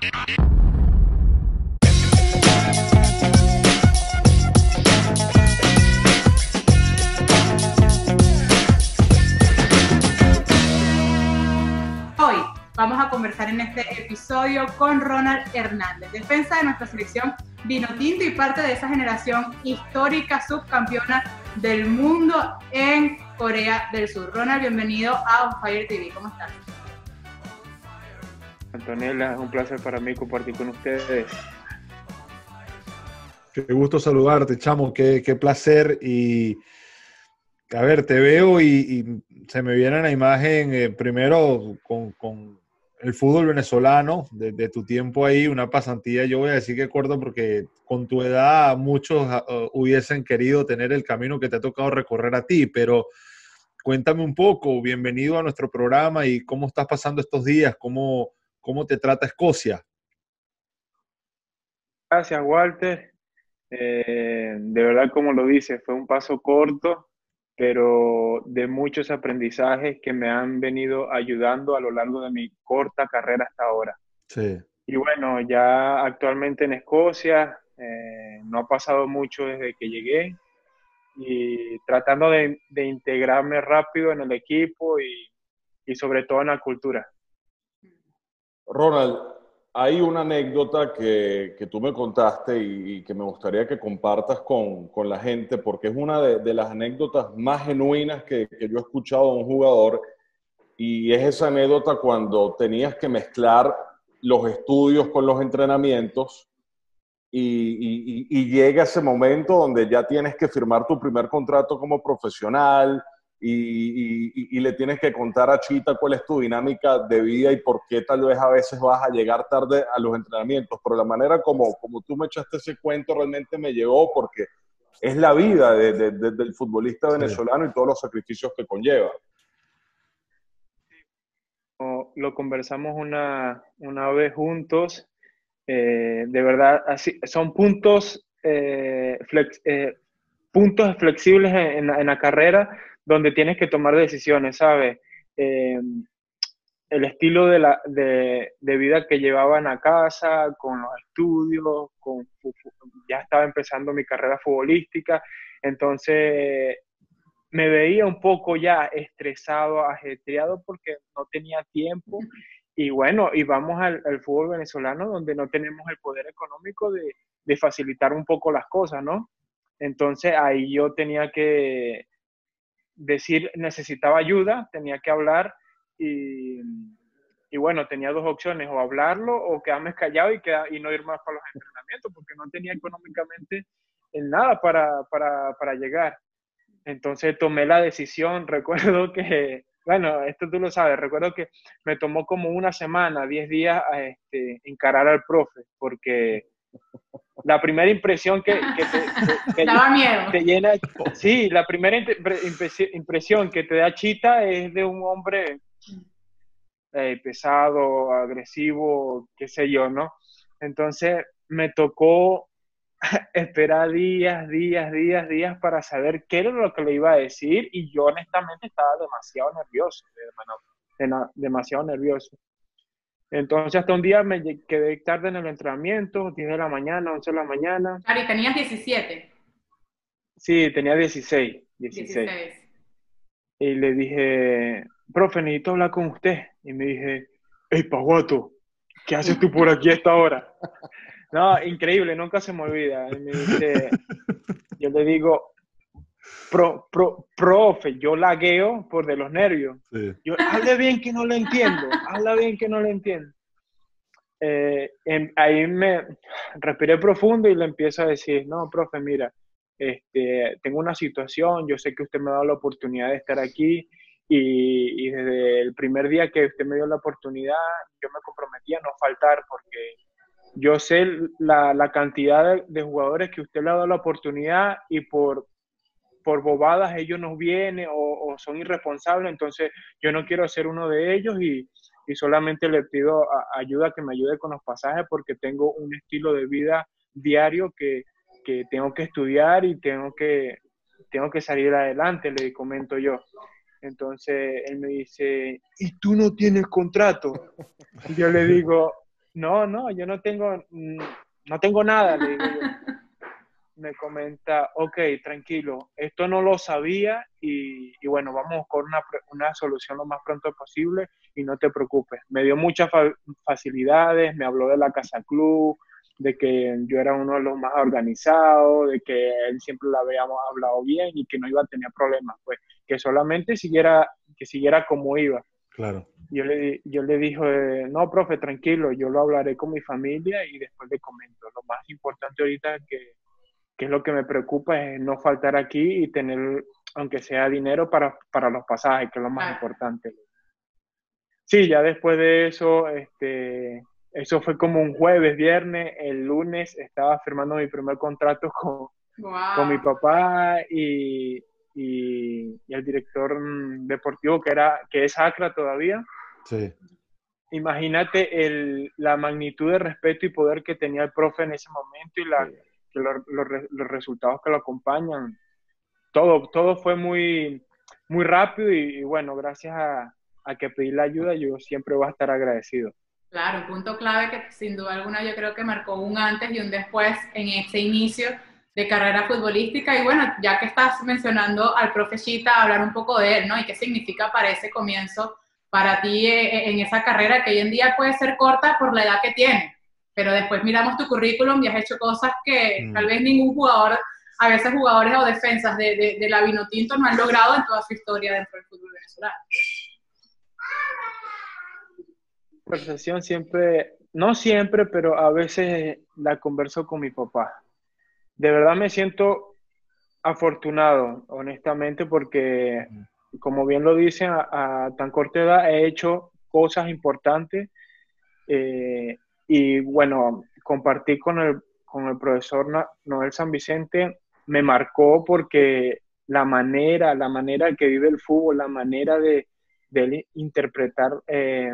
Hoy vamos a conversar en este episodio con Ronald Hernández, defensa de nuestra selección vino tinto y parte de esa generación histórica subcampeona del mundo en Corea del Sur. Ronald, bienvenido a Fire TV. ¿Cómo estás? Antonella, es un placer para mí compartir con ustedes. Qué gusto saludarte, chamo, qué, qué placer. Y a ver, te veo y, se me viene la imagen eh, primero con, con, el fútbol venezolano, de, tu tiempo ahí, una pasantía, yo voy a decir que corto porque con tu edad muchos uh, hubiesen querido tener el camino que te ha tocado recorrer a ti, pero cuéntame un poco, bienvenido a nuestro programa y cómo estás pasando estos días, cómo, cómo te trata Escocia. Gracias, Walter. Eh, de verdad, como lo dices, fue un paso corto, pero de muchos aprendizajes que me han venido ayudando a lo largo de mi corta carrera hasta ahora. Sí. Y bueno, ya actualmente en Escocia, eh, no ha pasado mucho desde que llegué y tratando de, de integrarme rápido en el equipo y, y sobre todo en la cultura. Ronald, hay una anécdota que, que tú me contaste y, que me gustaría que compartas con, con la gente, porque es una de, las anécdotas más genuinas que, que, yo he escuchado de un jugador, y es esa anécdota cuando tenías que mezclar los estudios con los entrenamientos, y, y llega ese momento donde ya tienes que firmar tu primer contrato como profesional, y, y, y, le tienes que contar a Chita cuál es tu dinámica de vida y por qué tal vez a veces vas a llegar tarde a los entrenamientos. Pero la manera como, como tú me echaste ese cuento realmente me llegó porque es la vida de, de, de, del futbolista venezolano sí. y todos los sacrificios que conlleva. Lo conversamos una, una vez juntos. Eh, de verdad, así, son puntos, eh, flex, eh, puntos flexibles en, en la carrera donde tienes que tomar decisiones, ¿sabes? Eh, el estilo de, la, de, vida que llevaban a casa, con los estudios, con, ya estaba empezando mi carrera futbolística, entonces me veía un poco ya estresado, ajetreado porque no tenía tiempo y bueno, y vamos al, al fútbol venezolano donde no tenemos el poder económico de, de facilitar un poco las cosas, ¿no? Entonces ahí yo tenía que decir necesitaba ayuda, tenía que hablar y, bueno, tenía dos opciones, o hablarlo o quedarme callado y, quedar, y no ir más para los entrenamientos porque no tenía económicamente nada para, llegar. Entonces tomé la decisión, recuerdo que, bueno, esto tú lo sabes, recuerdo que me tomó como una semana, diez días a este, encarar al profe, porque la primera impresión que, que te, Daba miedo. te llena, sí, la primera impresión que te da Chita es de un hombre eh, pesado, agresivo, qué sé yo, ¿no? Entonces me tocó esperar días, días, días, días para saber qué era lo que le iba a decir y yo honestamente estaba demasiado nervioso, hermano, demasiado nervioso. Entonces hasta un día me quedé tarde en el entrenamiento, 10 de la mañana, 11 de la mañana. Ari, tenías 17. Sí, tenía 16, 16. 16. Y le dije, profe, necesito hablar con usted. Y me dije, hey, Paguato, ¿qué haces tú por aquí a esta hora? no, increíble, nunca se me olvida. Y me dice, yo le digo, pro, pro, profe, yo lagueo por de los nervios. Sí. Yo, hable bien que no lo entiendo, habla bien que no lo entiendo. Eh, en, ahí me respiré profundo y le empiezo a decir, no, profe, mira, este, tengo una situación, yo sé que usted me ha dado la oportunidad de estar aquí y, y, desde el primer día que usted me dio la oportunidad, yo me comprometí a no faltar porque yo sé la, la cantidad de, de jugadores que usted le ha dado la oportunidad y por, por bobadas ellos no vienen o, son irresponsables, entonces yo no quiero ser uno de ellos y, y solamente le pido a, ayuda que me ayude con los pasajes porque tengo un estilo de vida diario que, que tengo que estudiar y tengo que, tengo que salir adelante, le comento yo. Entonces él me dice, ¿y tú no tienes contrato? Yo le digo, no, no, yo no tengo, mm, no tengo nada, le digo. Me comenta, ok, tranquilo, esto no lo sabía y, y bueno, vamos con una, una, solución lo más pronto posible y no te preocupes. Me dio muchas fa facilidades, me habló de la casa club, de que yo era uno de los más organizados, de que él siempre la habíamos hablado bien y que no iba a tener problemas, pues que solamente siguiera, que siguiera como iba. Claro. Yo le, yo le dije, no, profe, tranquilo, yo lo hablaré con mi familia y después le comento. Lo más importante ahorita que, que es lo que me preocupa es no faltar aquí y tener, aunque sea dinero para, para los pasajes, que es lo más importante. Sí, ya después de eso, este, eso fue como un jueves, viernes, el lunes estaba firmando mi primer contrato con, con mi papá y, y, el director mm, deportivo que, era, que es Acra todavía. Sí. Imagínate el, la magnitud de respeto y poder que tenía el profe en ese momento y la, los, los, resultados que lo acompañan. Todo, todo fue muy, muy rápido y, y bueno, gracias a, a que pedí la ayuda, yo siempre voy a estar agradecido. Claro, punto clave que sin duda alguna yo creo que marcó un antes y un después en ese inicio de carrera futbolística. Y bueno, ya que estás mencionando al profe Chita, hablar un poco de él, ¿no? Y qué significa para ese comienzo, para ti eh, en esa carrera que hoy en día puede ser corta por la edad que tiene. Pero después miramos tu currículum y has hecho cosas que mm. tal vez ningún jugador, a veces jugadores o defensas de, de, de la Vinotinto no han logrado en toda su historia dentro del fútbol venezolano conversación siempre, no siempre, pero a veces la converso con mi papá. De verdad me siento afortunado, honestamente, porque, como bien lo dicen, a, tan corta edad he hecho cosas importantes eh, y bueno, compartir con el, con el profesor Noel San Vicente me marcó porque la manera, la manera que vive el fútbol, la manera de, de interpretar eh,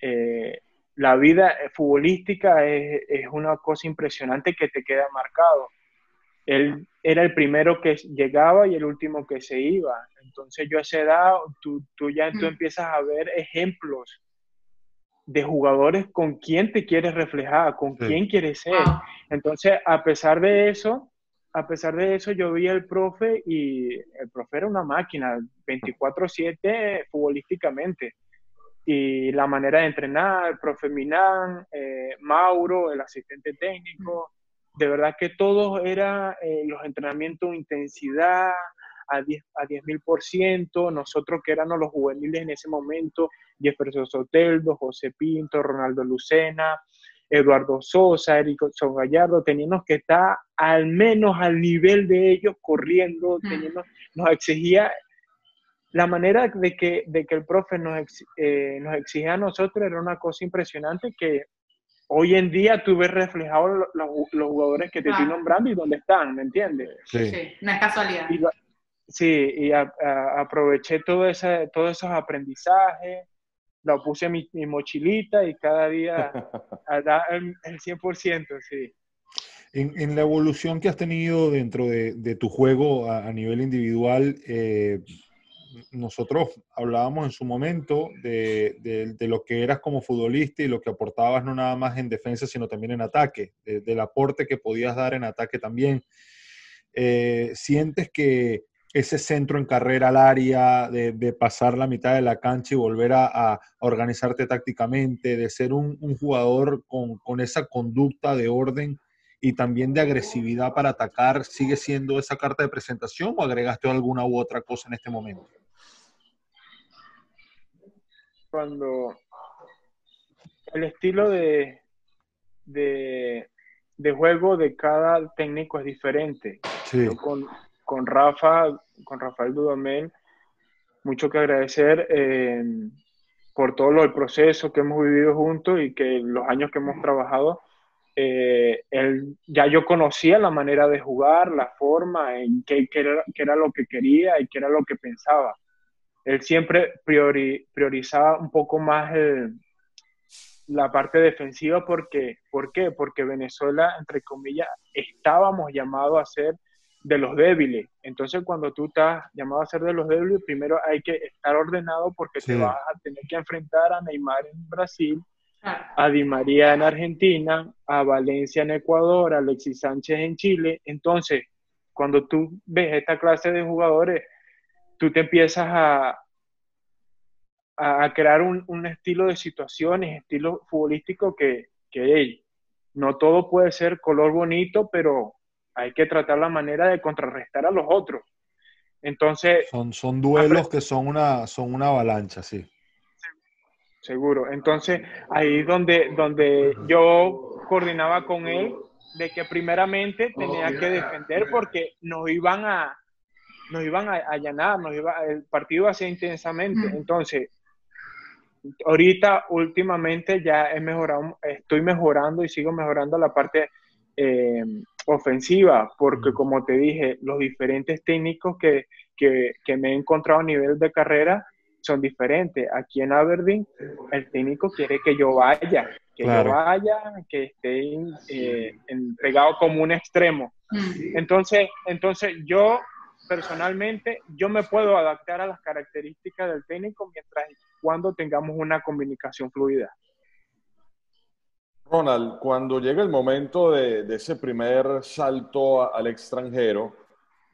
eh, la vida futbolística es, es, una cosa impresionante que te queda marcado. Él era el primero que llegaba y el último que se iba. Entonces yo a esa edad, tú, tú ya tú empiezas a ver ejemplos de jugadores con quién te quieres reflejar, con quién quieres ser. Entonces, a pesar de eso, a pesar de eso, yo vi al profe y el profe era una máquina, 24/7 futbolísticamente. Y la manera de entrenar, el profe Minán, eh, Mauro, el asistente técnico, de verdad que todos eran eh, los entrenamientos intensidad a 10 a 10.000%, nosotros que éramos los juveniles en ese momento, Jefferson Soteldo, José Pinto, Ronaldo Lucena, Eduardo Sosa, Erickson Gallardo, teníamos que estar al menos al nivel de ellos corriendo, teniendo, nos exigía la manera de que, de que el profe nos, eh, nos exigía a nosotros era una cosa impresionante que hoy en día tú ves reflejado los, jugadores que te estoy nombrando y dónde están, ¿me entiendes? Sí, no es casualidad. Sí, y aproveché todo ese, todos esos aprendizajes, lo puse en mi, mochilita y cada día da el, el 100%, sí. En, en, la evolución que has tenido dentro de, de tu juego a, a nivel individual, eh, nosotros hablábamos en su momento de, lo que eras como futbolista y lo que aportabas no nada más en defensa, sino también en ataque, del aporte que podías dar en ataque también. Eh, ¿Sientes que ese centro en carrera al área, de, pasar la mitad de la cancha y volver a, organizarte tácticamente, de ser un, jugador con, con esa conducta de orden, y también de agresividad para atacar, ¿sigue siendo esa carta de presentación o agregaste alguna u otra cosa en este momento? Cuando el estilo de, de, juego de cada técnico es diferente. con, con, Rafa, con Rafael Dudamel, mucho que agradecer eh, por todo el proceso que hemos vivido juntos y que los años que hemos trabajado eh, él, ya yo conocía la manera de jugar, la forma, en qué, era, lo que quería y qué era lo que pensaba. Él siempre priorizaba un poco más la parte defensiva porque, ¿por qué? Porque Venezuela, entre comillas, estábamos llamados a ser de los débiles. Entonces, cuando tú estás llamado a ser de los débiles, primero hay que estar ordenado porque te vas a tener que enfrentar a Neymar en Brasil, a Di María en Argentina, a Valencia en Ecuador, a Alexis Sánchez en Chile. Entonces, cuando tú ves esta clase de jugadores, tú te empiezas a, a crear un, estilo de situaciones, estilo futbolístico que, que no todo puede ser color bonito, pero hay que tratar la manera de contrarrestar a los otros. Entonces... Son, son duelos que son una, son una avalancha, sí. Seguro. Entonces, ahí donde, donde yo coordinaba con él de que primeramente tenía que defender porque nos iban a nos iban a allanar, nos iba, el partido iba a ser intensamente. Entonces, ahorita últimamente ya he mejorado, estoy mejorando y sigo mejorando la parte eh, ofensiva, porque como te dije, los diferentes técnicos que, que, me he encontrado a nivel de carrera son diferentes. Aquí en Aberdeen, el técnico quiere que yo vaya, que yo vaya, que esté eh, entregado como un extremo. Entonces, entonces yo personalmente, yo me puedo adaptar a las características del técnico mientras cuando tengamos una comunicación fluida. Ronald, cuando llega el momento de, ese primer salto al extranjero,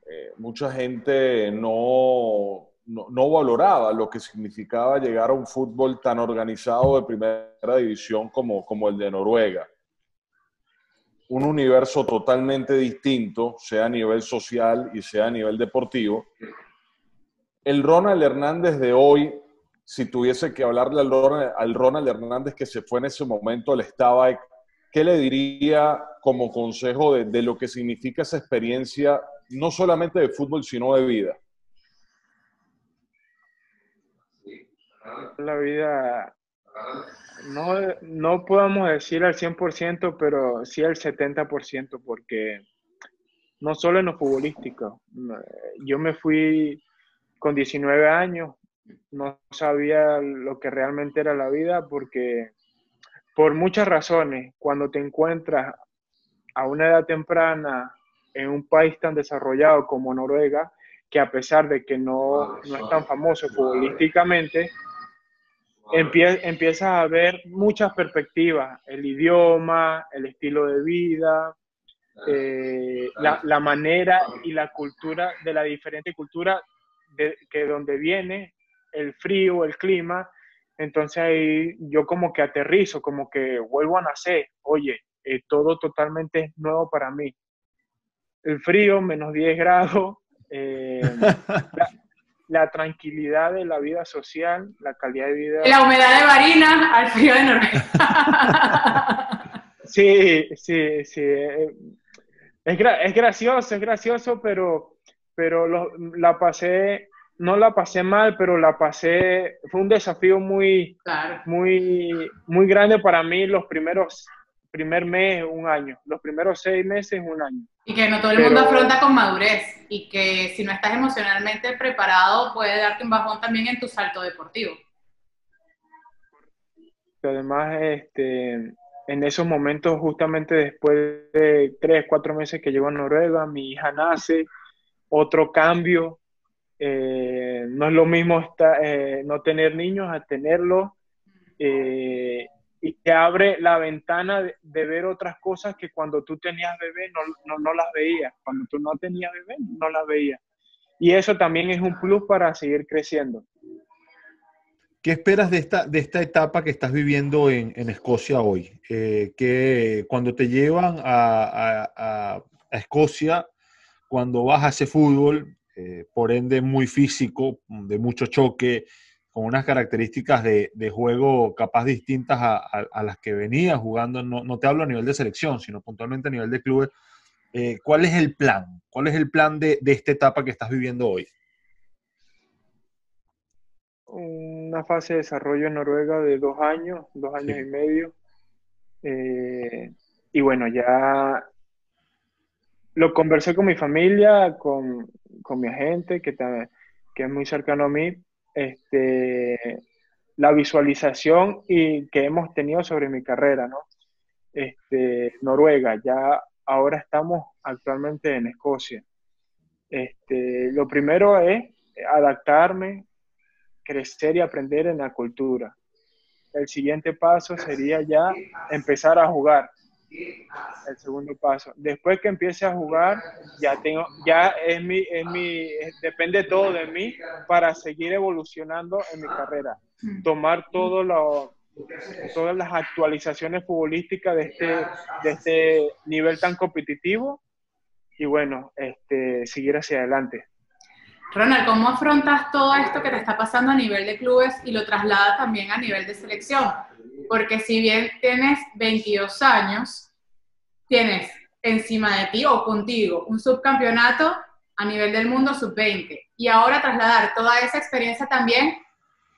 eh, mucha gente no, no, valoraba lo que significaba llegar a un fútbol tan organizado de primera división como, como el de Noruega. Un universo totalmente distinto, sea a nivel social y sea a nivel deportivo. El Ronald Hernández de hoy si tuviese que hablarle al Ronald, Hernández que se fue en ese momento al Estaba, ¿qué le diría como consejo de, lo que significa esa experiencia, no solamente de fútbol, sino de vida? La vida, no, no podemos decir al 100%, pero sí al 70%, porque no solo en lo futbolístico. Yo me fui con 19 años, no sabía lo que realmente era la vida porque por muchas razones, cuando te encuentras a una edad temprana en un país tan desarrollado como Noruega, que a pesar de que no, no es tan famoso futbolísticamente, empiezas a ver muchas perspectivas, el idioma, el estilo de vida, eh, la, la, manera y la cultura de la diferente cultura de, que donde viene el frío, el clima, entonces ahí yo como que aterrizo, como que vuelvo a nacer, oye, eh, todo totalmente nuevo para mí. El frío, menos 10 grados, eh, la, tranquilidad de la vida social, la calidad de vida. La humedad de Barinas al frío de Noruega. sí, sí, sí. Eh, es, es gracioso, es gracioso, pero, pero la pasé no la pasé mal, pero la pasé, fue un desafío muy, muy, muy grande para mí los primeros, primer mes, un año, los primeros seis meses, un año. Y que no todo el mundo afronta con madurez y que si no estás emocionalmente preparado puede darte un bajón también en tu salto deportivo. Además, este, en esos momentos, justamente después de tres, cuatro meses que llego a Noruega, mi hija nace, otro cambio, eh, no es lo mismo eh, no tener niños a tenerlos. Eh, y te abre la ventana de, ver otras cosas que cuando tú tenías bebé no, no, las veías. Cuando tú no tenías bebé no las veías. Y eso también es un plus para seguir creciendo. ¿Qué esperas de esta, de esta etapa que estás viviendo en, en Escocia hoy? que cuando te llevan a, a, a, Escocia, cuando vas a ese fútbol, eh, por ende muy físico, de mucho choque, con unas características de, juego capaz distintas a, las que venía jugando, no, te hablo a nivel de selección, sino puntualmente a nivel de clubes. Eh, ¿Cuál es el plan? ¿Cuál es el plan de, esta etapa que estás viviendo hoy? Una fase de desarrollo en Noruega de dos años, dos años y medio. Eh, y bueno, ya lo conversé con mi familia, con, mi agente, que, que es muy cercano a mí, este, la visualización y que hemos tenido sobre mi carrera, ¿no? Este, Noruega, ya ahora estamos actualmente en Escocia. Este, lo primero es adaptarme, crecer y aprender en la cultura. el siguiente paso sería ya empezar a jugar. El segundo paso. Después que empiece a jugar, ya tengo, ya es mi, es mi, depende todo de mí para seguir evolucionando en mi carrera. Tomar todo lo, todas las actualizaciones futbolísticas de este, de este nivel tan competitivo y bueno, este, seguir hacia adelante. Ronald, ¿cómo afrontas todo esto que te está pasando a nivel de clubes y lo trasladas también a nivel de selección? Porque si bien tienes 22 años, tienes encima de ti o contigo un subcampeonato a nivel del mundo sub-20 y ahora trasladar toda esa experiencia también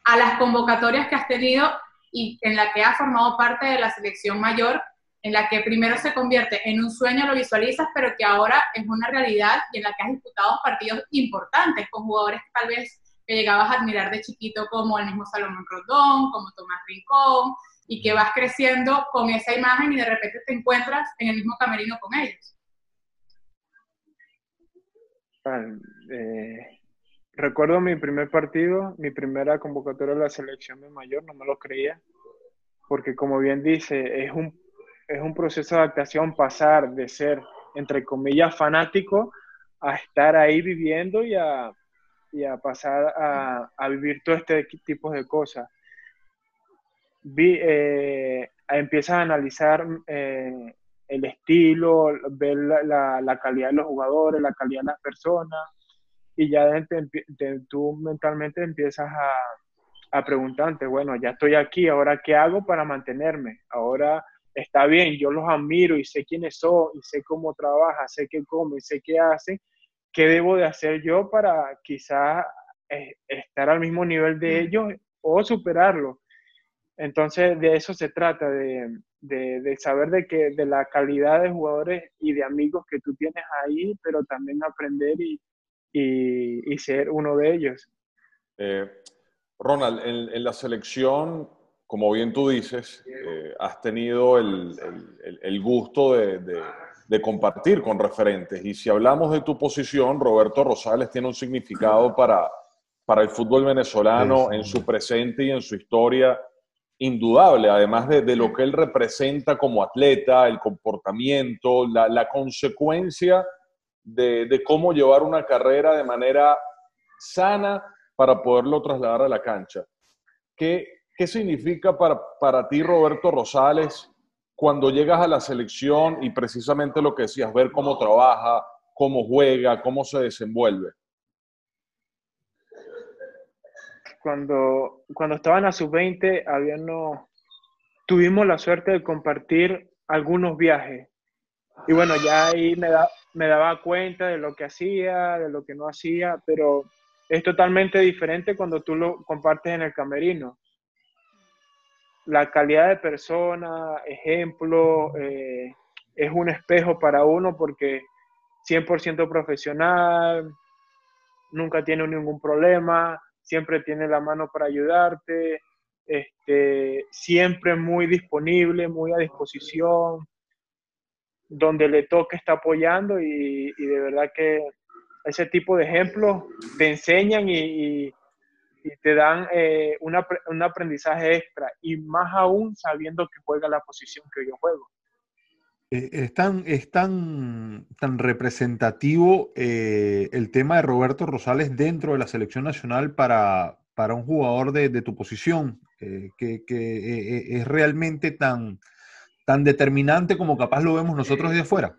a las convocatorias que has tenido y en la que has formado parte de la selección mayor en la que primero se convierte en un sueño, lo visualizas, pero que ahora es una realidad y en la que has disputado partidos importantes con jugadores que tal vez que llegabas a admirar de chiquito como el mismo Salomón Rondón, como Tomás Rincón, y que vas creciendo con esa imagen y de repente te encuentras en el mismo camerino con ellos. Eh, recuerdo mi primer partido, mi primera convocatoria de la selección de mayor, no me lo creía, porque como bien dice, es un es un proceso de adaptación pasar de ser, entre comillas, fanático a estar ahí viviendo y a, pasar a, vivir todo este tipo de cosas. Vi, eh, empiezas a analizar eh, el estilo, ver la, calidad de los jugadores, la calidad de las personas, y ya tú mentalmente empiezas a, a preguntarte, bueno, ya estoy aquí, ahora qué hago para mantenerme, ahora está bien, yo los admiro y sé quiénes son, y sé cómo trabajan, sé qué comen, sé qué hacen, ¿qué debo de hacer yo para quizás eh, estar al mismo nivel de ellos o superarlo? Entonces, de eso se trata, de, saber de, que, de la calidad de jugadores y de amigos que tú tienes ahí, pero también aprender y, ser uno de ellos. Eh, Ronald, en, la selección como bien tú dices, eh, has tenido el, gusto de, compartir con referentes. Y si hablamos de tu posición, Roberto Rosales tiene un significado para, para el fútbol venezolano en su presente y en su historia indudable, además de, lo que él representa como atleta, el comportamiento, la, consecuencia de, cómo llevar una carrera de manera sana para poderlo trasladar a la cancha. ¿Qué, ¿Qué significa para, para ti, Roberto Rosales, cuando llegas a la selección y precisamente lo que decías, ver cómo trabaja, cómo juega, cómo se desenvuelve? Cuando, cuando estaba en la sub-20, no, tuvimos la suerte de compartir algunos viajes. Y bueno, ya ahí me, da, me daba cuenta de lo que hacía, de lo que no hacía, pero es totalmente diferente cuando tú lo compartes en el camerino la calidad de persona, ejemplo, eh, es un espejo para uno porque 100% profesional, nunca tiene ningún problema, siempre tiene la mano para ayudarte, este, siempre muy disponible, muy a disposición, donde le toque está apoyando y, de verdad que ese tipo de ejemplos te enseñan y, y te dan eh, un aprendizaje extra y más aún sabiendo que juega la posición que yo juego. Eh, es tan, es tan, tan representativo eh, el tema de Roberto Rosales dentro de la selección nacional para, para un jugador de, tu posición, que, es realmente tan, tan determinante como capaz lo vemos nosotros de afuera.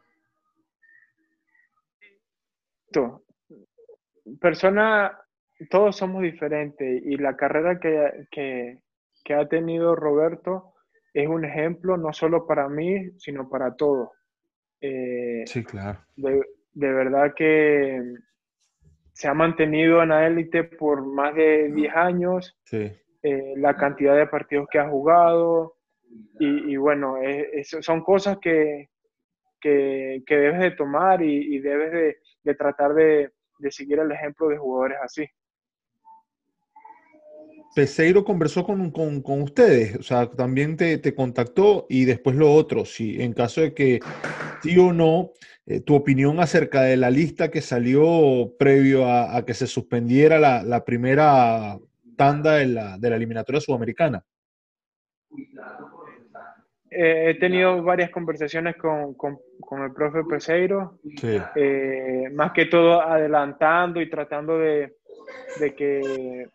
Persona todos somos diferentes y la carrera que, ha tenido Roberto es un ejemplo no solo para mí, sino para todos. Eh, sí, claro. De, verdad que se ha mantenido en la élite por más de 10 años. Sí. Eh, la cantidad de partidos que ha jugado. Y, bueno, son cosas que, que, debes de tomar y, debes de, tratar de, de seguir el ejemplo de jugadores así. Peseiro conversó con, ustedes, o sea, también te, contactó y después lo otro, si en caso de que sí o no, eh, tu opinión acerca de la lista que salió previo a, que se suspendiera la, primera tanda de la, de la eliminatoria sudamericana. Eh, he tenido varias conversaciones con, con, con el profe Peseiro, eh, más que todo adelantando y tratando de, de, que,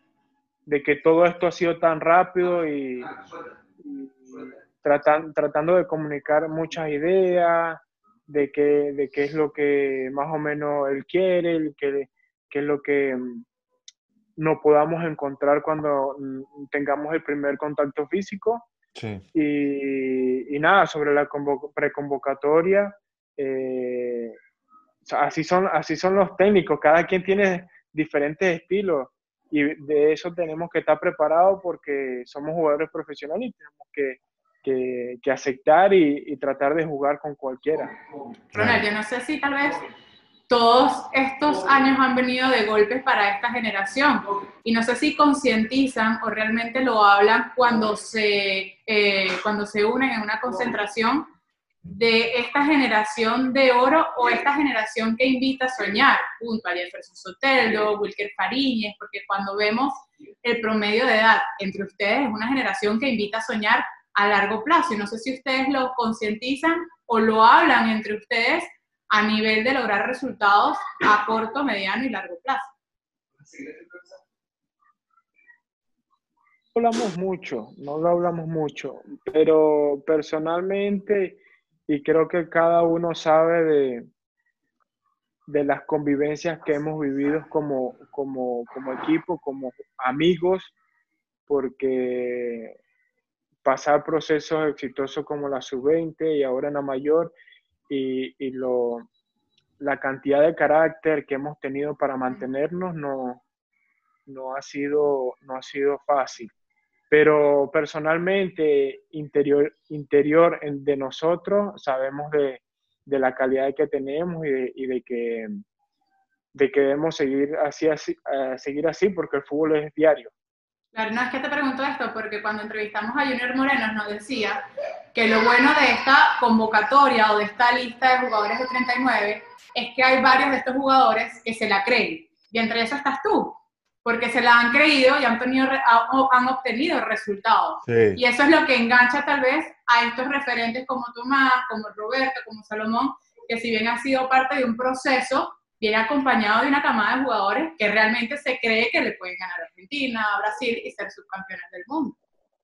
de que todo esto ha sido tan rápido y, tratan, tratando de comunicar muchas ideas, de qué, de qué es lo que más o menos él quiere, qué, qué es lo que no podamos encontrar cuando tengamos el primer contacto físico. Y, nada, sobre la preconvocatoria, eh, así, son, así son los técnicos, cada quien tiene diferentes estilos y de eso tenemos que estar preparados porque somos jugadores profesionales y tenemos que, que, aceptar y, tratar de jugar con cualquiera. Ronald, yo no sé si tal vez todos estos años han venido de golpes para esta generación y no sé si concientizan o realmente lo hablan cuando se, eh, cuando se unen en una concentración de esta generación de oro o esta generación que invita a soñar, junto a Jefferson Soteldo, Wilker Fariñez, porque cuando vemos el promedio de edad entre ustedes es una generación que invita a soñar a largo plazo. Y no sé si ustedes lo concientizan o lo hablan entre ustedes a nivel de lograr resultados a corto, mediano y largo plazo? No hablamos mucho, no lo hablamos mucho, pero personalmente, y creo que cada uno sabe de, de las convivencias que hemos vivido como, como, como equipo, como amigos, porque pasar procesos exitosos como la sub-20 y ahora en la mayor, y, lo, la cantidad de carácter que hemos tenido para mantenernos no, no, ha, sido, no ha sido fácil. Pero personalmente, interior, interior de nosotros, sabemos de, de la calidad que tenemos y de, y de, que, de que debemos seguir así, así, uh, seguir así porque el fútbol es diario. Claro, no es que te pregunto esto, porque cuando entrevistamos a Junior Moreno nos decía que lo bueno de esta convocatoria o de esta lista de jugadores de 39 es que hay varios de estos jugadores que se la creen. Y entre eso estás tú, porque se la han creído y han, tenido, han obtenido resultados. Y eso es lo que engancha tal vez a estos referentes como Tomás, como Roberto, como Salomón, que si bien ha sido parte de un proceso, viene acompañado de una camada de jugadores que realmente se cree que le pueden ganar a Argentina, a Brasil y ser subcampeones del mundo.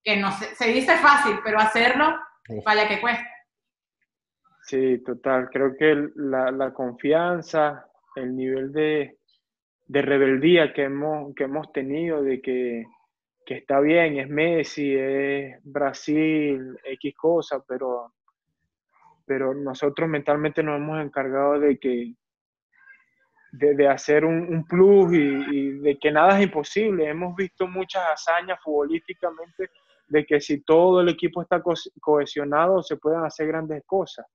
Que no se, se dice fácil, pero hacerlo, vaya que cuesta. Sí, total. Creo que la, la confianza, el nivel de, de, rebeldía que hemos, que hemos tenido, de que, que está bien, es Messi, es Brasil, X cosa, pero, pero nosotros mentalmente nos hemos encargado de que, de, hacer un, plus y, de que nada es imposible. Hemos visto muchas hazañas futbolísticamente de que si todo el equipo está cohesionado se pueden hacer grandes cosas.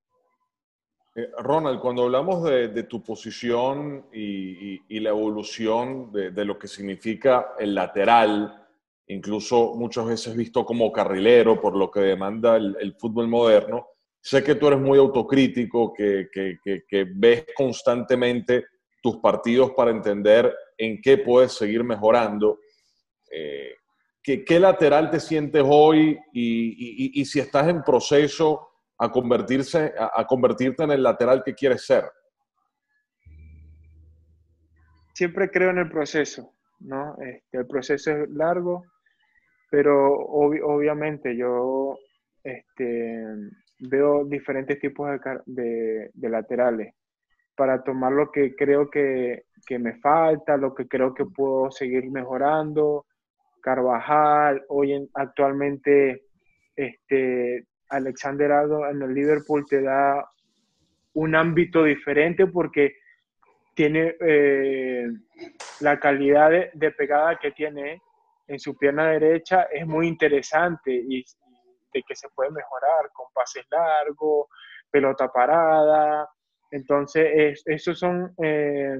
Eh, Ronald, cuando hablamos de, tu posición y, la evolución de, lo que significa el lateral, incluso muchas veces visto como carrilero por lo que demanda el, fútbol moderno, sé que tú eres muy autocrítico, que, ves constantemente tus partidos para entender en qué puedes seguir mejorando. Eh, ¿qué, lateral te sientes hoy y, si estás en proceso a, convertirse, a, convertirte en el lateral que quieres ser? Siempre creo en el proceso, ¿no? Este, el proceso es largo, pero obviamente yo este, veo diferentes tipos de laterales para tomar lo que creo que, me falta, lo que creo que puedo seguir mejorando. Carvajal, hoy en, actualmente este, Alexander Aldo en el Liverpool te da un ámbito diferente porque tiene eh, la calidad de, pegada que tiene en su pierna derecha es muy interesante y, de que se puede mejorar con pases largos, pelota parada, entonces, esos son eh,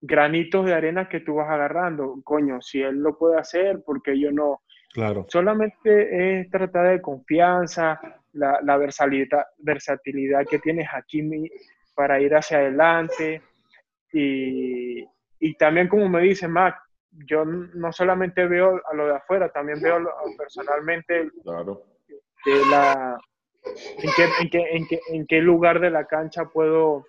granitos de arena que tú vas agarrando. Coño, si él lo puede hacer, porque yo no? Claro. Solamente es tratar de confianza, la, versatilidad, versatilidad que tiene Hakimi para ir hacia adelante. Y, también, como me dice Mac, yo no solamente veo a lo de afuera, también veo personalmente claro. la, en, qué, en, qué, en, qué, en qué lugar de la cancha puedo,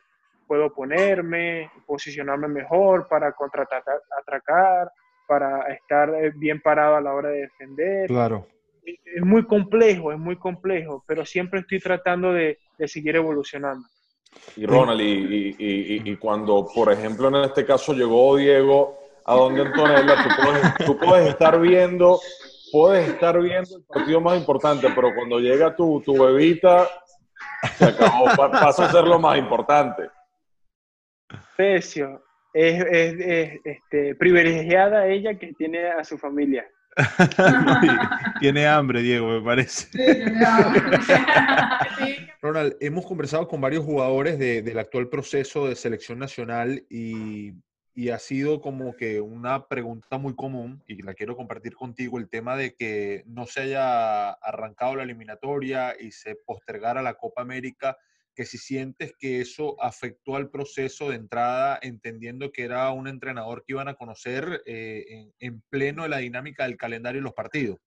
puedo ponerme, posicionarme mejor para contraatacar, atracar, para estar eh, bien parado a la hora de defender. Claro. Es muy complejo, es muy complejo, pero siempre estoy tratando de, de seguir evolucionando. Y Ronald, y, y, y, cuando, por ejemplo, en este caso llegó Diego a donde Antonella, tú puedes, tú puedes estar viendo, puedes estar viendo el partido más importante, pero cuando llega tu, tu bebita, se acabó, pasa a ser lo más importante. Precio. Es, es, es este, privilegiada ella que tiene a su familia. tiene hambre, Diego, me parece. Ronald, hemos conversado con varios jugadores de, del actual proceso de selección nacional y, y, ha sido como que una pregunta muy común y la quiero compartir contigo, el tema de que no se haya arrancado la eliminatoria y se postergara la Copa América que si sientes que eso afectó al proceso de entrada, entendiendo que era un entrenador que iban a conocer eh, en, en, pleno de la dinámica del calendario y los partidos.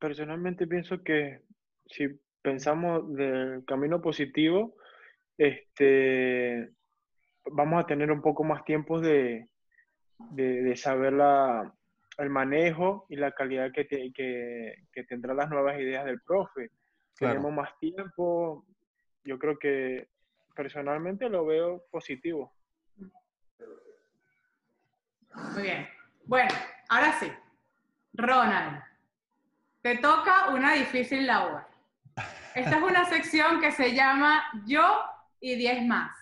Personalmente pienso que si pensamos del camino positivo, este, vamos a tener un poco más tiempo de, de, saber la, el manejo y la calidad que, te, que, que tendrán las nuevas ideas del profe claro. tenemos más tiempo. Yo creo que personalmente lo veo positivo. Muy bien. Bueno, ahora sí. Ronald, te toca una difícil labor. Esta es una sección que se llama Yo y 10 más.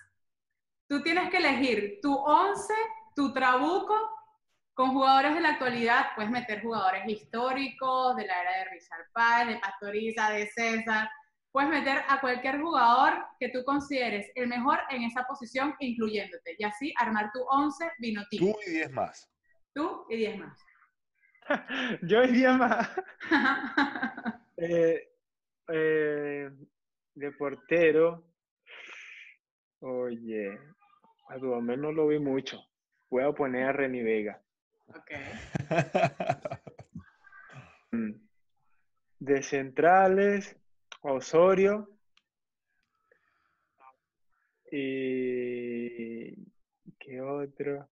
Tú tienes que elegir tu 11, tu trabuco con jugadores de la actualidad, puedes meter jugadores históricos de la era de Richard Páez, de Pastoriza, de César. Puedes meter a cualquier jugador que tú consideres el mejor en esa posición, incluyéndote. Y así armar tu 11 vino Tú y 10 más. Tú y 10 más. Yo y 10 más. eh, eh, de portero. Oye, a no lo vi mucho. Voy a poner a Reni Vega. Ok. De centrales, Osorio. Y. ¿Qué otro?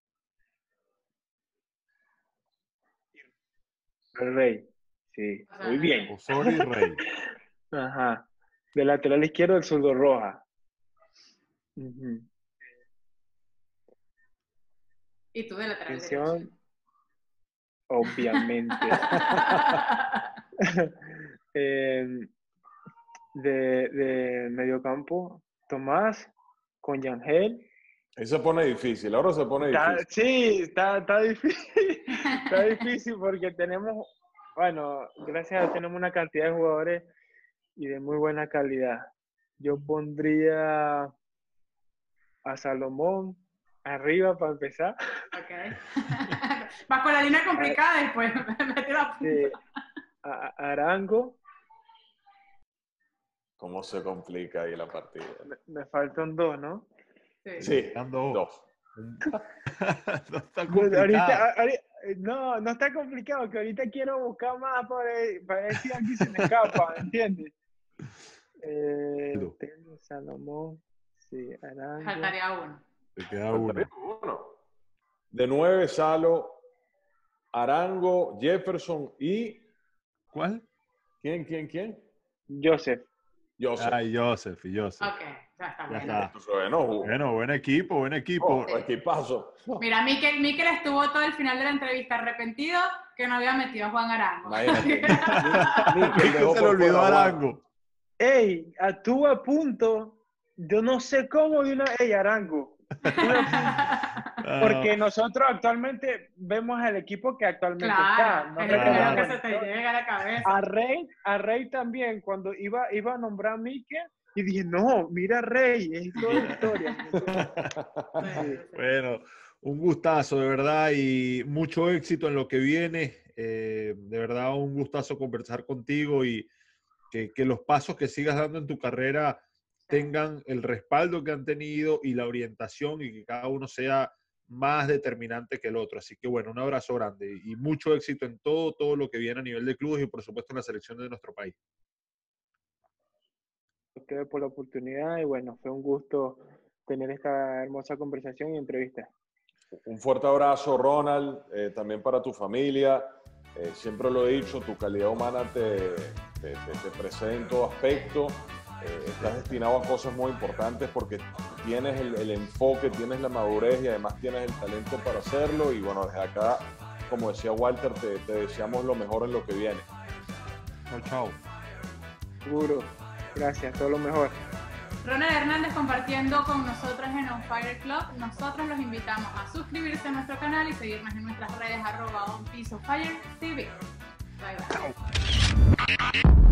El Rey. Sí, muy bien. Osorio y Rey. Ajá. De lateral izquierdo, el zurdo roja. Uh -huh. Y tú de lateral Atención. derecho. Obviamente. eh, de, de mediocampo, Tomás con Yangel. Ahí se pone difícil, ahora se pone Está- difícil. sí, está, está difícil. está difícil porque tenemos, bueno, gracias a Dios tenemos una cantidad de jugadores y de muy buena calidad. Yo pondría a Salomón arriba para empezar. Ok. Vas con la línea complicada y después mete la punta. eh, a, Arango, ¿Cómo se complica ahí la partida? me, me faltan dos, ¿no? Sí. Sí, Dando- dos. no está Pues complicado. ahorita, ahori- no, no está complicado, que ahorita quiero buscar más para, para ver si aquí se me escapa, ¿entiendes? Eh, tengo Salomón, sí, Arango. Faltaría uno. Te queda uno. Uno. De nueve, Salo, Arango, Jefferson y. ¿Cuál? ¿Quién, quién, quién? Joseph. Joseph. Ay, Joseph y Joseph. Ok, ya está. Ya bien. está. Bueno. Bueno, buen equipo, buen equipo. Oh, equipazo. Mira, Miquel, Miquel estuvo todo el final de la entrevista arrepentido que no había metido a Juan Arango. Imagínate. ¿Qué dejó se le olvidó a Arango? ¡Ey! Estuvo a punto, yo no sé cómo de una. ¡Ey, Arango! Ah, Porque nosotros actualmente vemos al equipo que actualmente Claro, está. ¿no? es lo Claro. primero que se te llega a la cabeza. A Rey, a Rey también, cuando iba, iba a nombrar a Mikel, y dije, no, mira a Rey, es toda historia. Sí, sí. Bueno, un gustazo, de verdad, y mucho éxito en lo que viene. Eh, de verdad, un gustazo conversar contigo y que, que los pasos que sigas dando en tu carrera tengan el respaldo que han tenido y la orientación y que cada uno sea más determinante que el otro. Así que bueno, un abrazo grande y mucho éxito en todo, todo lo que viene a nivel de clubes y por supuesto en la selección de nuestro país. Ustedes por la oportunidad y bueno, fue un gusto tener esta hermosa conversación y entrevista. Un fuerte abrazo, Ronald, eh, también para tu familia. Eh, siempre lo he dicho, tu calidad humana te, te, te, presenta en todo aspecto. Eh, estás destinado a cosas muy importantes porque tienes el, el, enfoque, tienes la madurez y además tienes el talento para hacerlo. Y bueno, desde acá, como decía Walter, te, te deseamos lo mejor en lo que viene. Chao, chao. Seguro. Gracias, todo lo mejor. Ronald Hernández compartiendo con nosotros en On Fire Club. Nosotros los invitamos a suscribirse a nuestro canal y seguirnos en nuestras redes arroba on Fire TV. Bye bye.